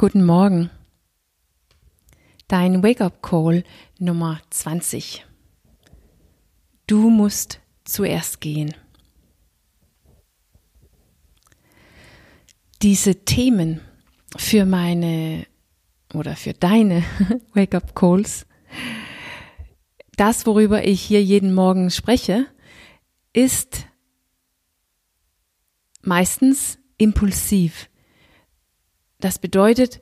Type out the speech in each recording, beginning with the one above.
Guten Morgen. Dein Wake-up-Call Nummer 20. Du musst zuerst gehen. Diese Themen für meine oder für deine Wake-up-Calls, das, worüber ich hier jeden Morgen spreche, ist meistens impulsiv. Das bedeutet,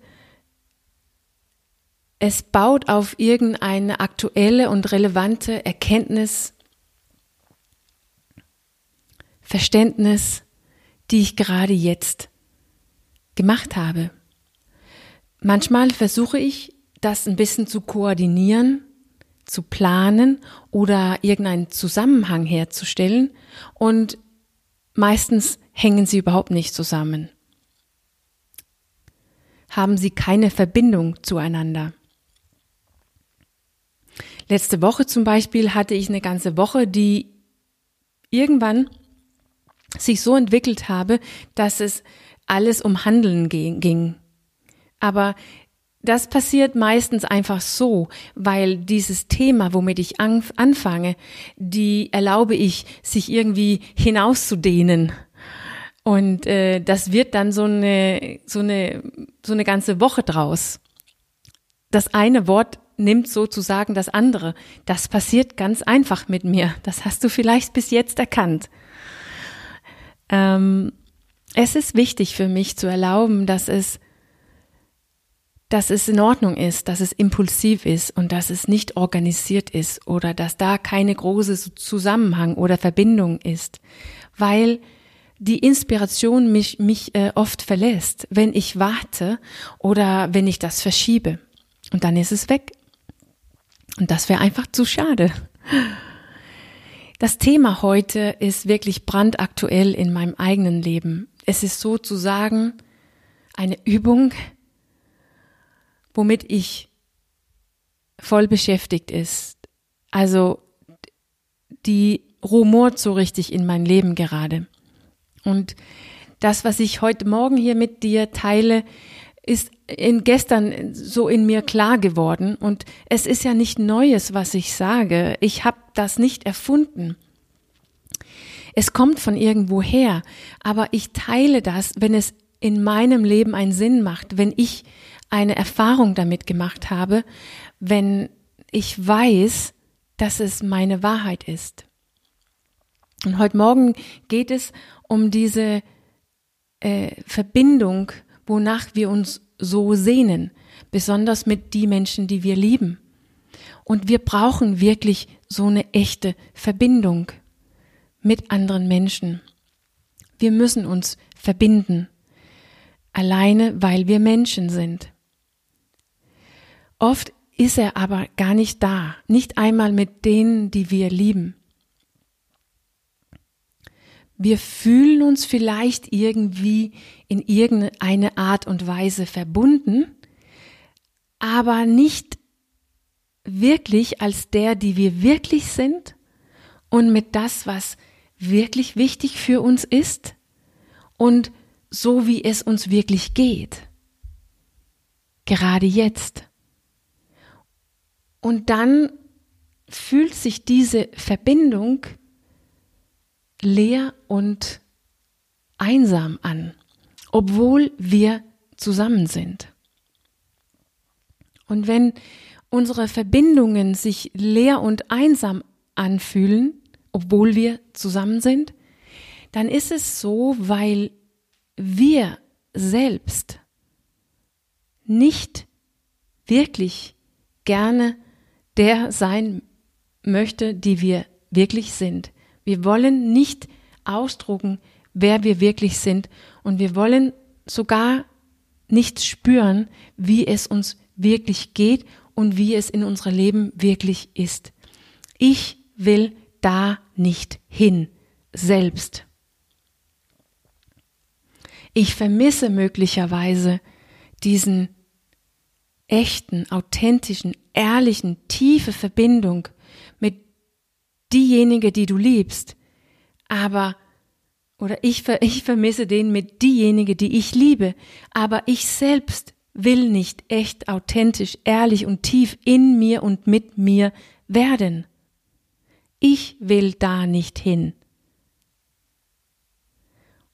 es baut auf irgendeine aktuelle und relevante Erkenntnis, Verständnis, die ich gerade jetzt gemacht habe. Manchmal versuche ich, das ein bisschen zu koordinieren, zu planen oder irgendeinen Zusammenhang herzustellen und meistens hängen sie überhaupt nicht zusammen. Haben sie keine Verbindung zueinander. Letzte Woche zum Beispiel hatte ich eine ganze Woche, die irgendwann sich so entwickelt habe, dass es alles um Handeln ging. Aber das passiert meistens einfach so, weil dieses Thema, womit ich anfange, die erlaube ich, sich irgendwie hinauszudehnen. Und äh, das wird dann so eine, so eine, so eine ganze Woche draus. Das eine Wort nimmt sozusagen das andere. Das passiert ganz einfach mit mir. Das hast du vielleicht bis jetzt erkannt. Ähm, es ist wichtig für mich zu erlauben, dass es, dass es in Ordnung ist, dass es impulsiv ist und dass es nicht organisiert ist oder dass da keine große Zusammenhang oder Verbindung ist, weil die Inspiration mich, mich äh, oft verlässt, wenn ich warte oder wenn ich das verschiebe. Und dann ist es weg. Und das wäre einfach zu schade. Das Thema heute ist wirklich brandaktuell in meinem eigenen Leben. Es ist sozusagen eine Übung, womit ich voll beschäftigt ist. Also die rumort so richtig in mein Leben gerade. Und das, was ich heute Morgen hier mit dir teile, ist in gestern so in mir klar geworden und es ist ja nicht Neues, was ich sage. Ich habe das nicht erfunden. Es kommt von irgendwo her, aber ich teile das, wenn es in meinem Leben einen Sinn macht, wenn ich eine Erfahrung damit gemacht habe, wenn ich weiß, dass es meine Wahrheit ist. Und heute Morgen geht es um diese äh, Verbindung wonach wir uns so sehnen, besonders mit die Menschen, die wir lieben. Und wir brauchen wirklich so eine echte Verbindung mit anderen Menschen. Wir müssen uns verbinden, alleine weil wir Menschen sind. Oft ist er aber gar nicht da, nicht einmal mit denen, die wir lieben. Wir fühlen uns vielleicht irgendwie in irgendeine Art und Weise verbunden, aber nicht wirklich als der, die wir wirklich sind und mit das, was wirklich wichtig für uns ist und so wie es uns wirklich geht. Gerade jetzt. Und dann fühlt sich diese Verbindung leer und einsam an, obwohl wir zusammen sind. Und wenn unsere Verbindungen sich leer und einsam anfühlen, obwohl wir zusammen sind, dann ist es so, weil wir selbst nicht wirklich gerne der sein möchte, die wir wirklich sind. Wir wollen nicht ausdrucken, wer wir wirklich sind und wir wollen sogar nicht spüren, wie es uns wirklich geht und wie es in unserem Leben wirklich ist. Ich will da nicht hin, selbst. Ich vermisse möglicherweise diesen echten, authentischen, ehrlichen, tiefe Verbindung diejenige, die du liebst, aber oder ich, ich vermisse den mit diejenige, die ich liebe, aber ich selbst will nicht echt, authentisch, ehrlich und tief in mir und mit mir werden. Ich will da nicht hin.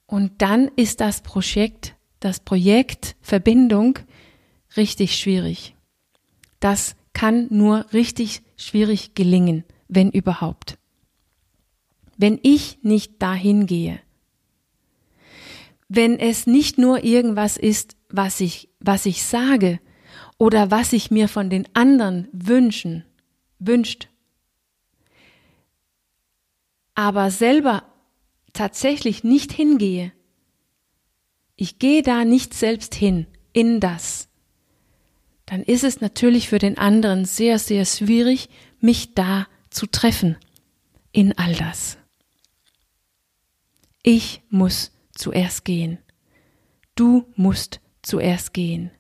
Und dann ist das Projekt, das Projekt Verbindung richtig schwierig. Das kann nur richtig schwierig gelingen, wenn überhaupt. Wenn ich nicht dahin gehe, wenn es nicht nur irgendwas ist, was ich, was ich sage oder was ich mir von den anderen wünschen, wünscht, aber selber tatsächlich nicht hingehe, ich gehe da nicht selbst hin, in das, dann ist es natürlich für den anderen sehr, sehr schwierig, mich da zu treffen, in all das. Ich muss zuerst gehen. Du musst zuerst gehen.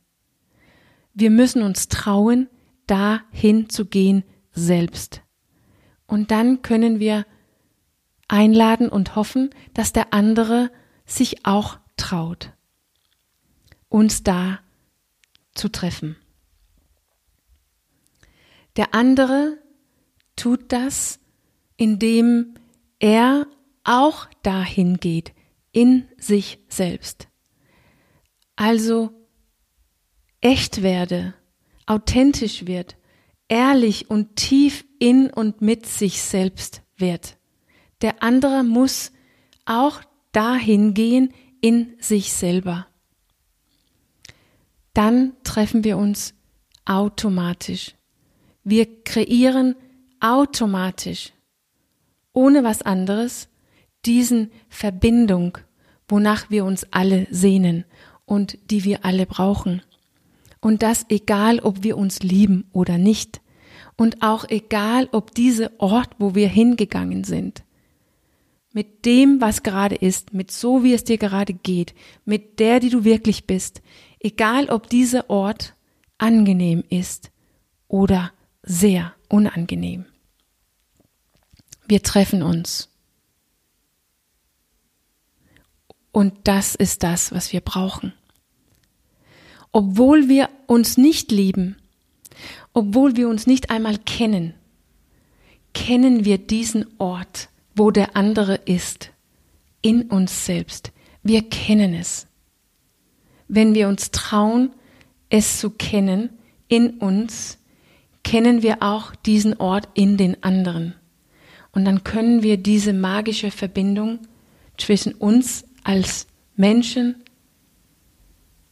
Wir müssen uns trauen, dahin zu gehen selbst. Und dann können wir einladen und hoffen, dass der andere sich auch traut, uns da zu treffen. Der andere tut das, indem er auch dahin geht, in sich selbst. Also echt werde, authentisch wird, ehrlich und tief in und mit sich selbst wird. Der andere muss auch dahin gehen in sich selber. Dann treffen wir uns automatisch. Wir kreieren automatisch, ohne was anderes, diesen Verbindung, wonach wir uns alle sehnen und die wir alle brauchen. Und das egal, ob wir uns lieben oder nicht. Und auch egal, ob dieser Ort, wo wir hingegangen sind, mit dem, was gerade ist, mit so, wie es dir gerade geht, mit der, die du wirklich bist, egal, ob dieser Ort angenehm ist oder sehr unangenehm. Wir treffen uns. Und das ist das, was wir brauchen. Obwohl wir uns nicht lieben, obwohl wir uns nicht einmal kennen, kennen wir diesen Ort, wo der andere ist, in uns selbst. Wir kennen es. Wenn wir uns trauen, es zu kennen, in uns, kennen wir auch diesen Ort in den anderen. Und dann können wir diese magische Verbindung zwischen uns als Menschen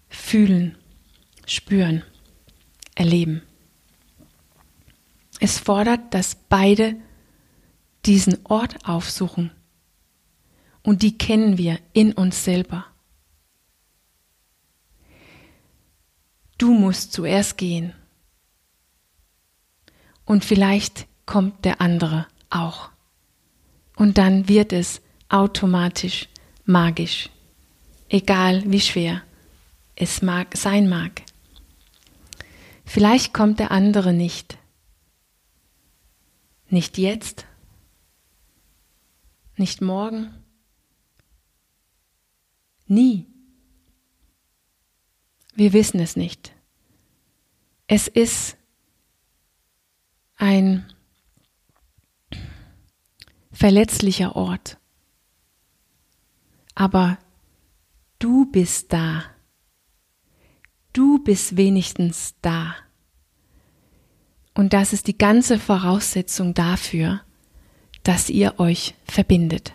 fühlen, spüren, erleben. Es fordert, dass beide diesen Ort aufsuchen. Und die kennen wir in uns selber. Du musst zuerst gehen. Und vielleicht kommt der andere auch. Und dann wird es automatisch magisch, egal wie schwer es mag, sein mag. Vielleicht kommt der andere nicht. Nicht jetzt, nicht morgen, nie. Wir wissen es nicht. Es ist ein verletzlicher Ort. Aber du bist da. Du bist wenigstens da. Und das ist die ganze Voraussetzung dafür, dass ihr euch verbindet.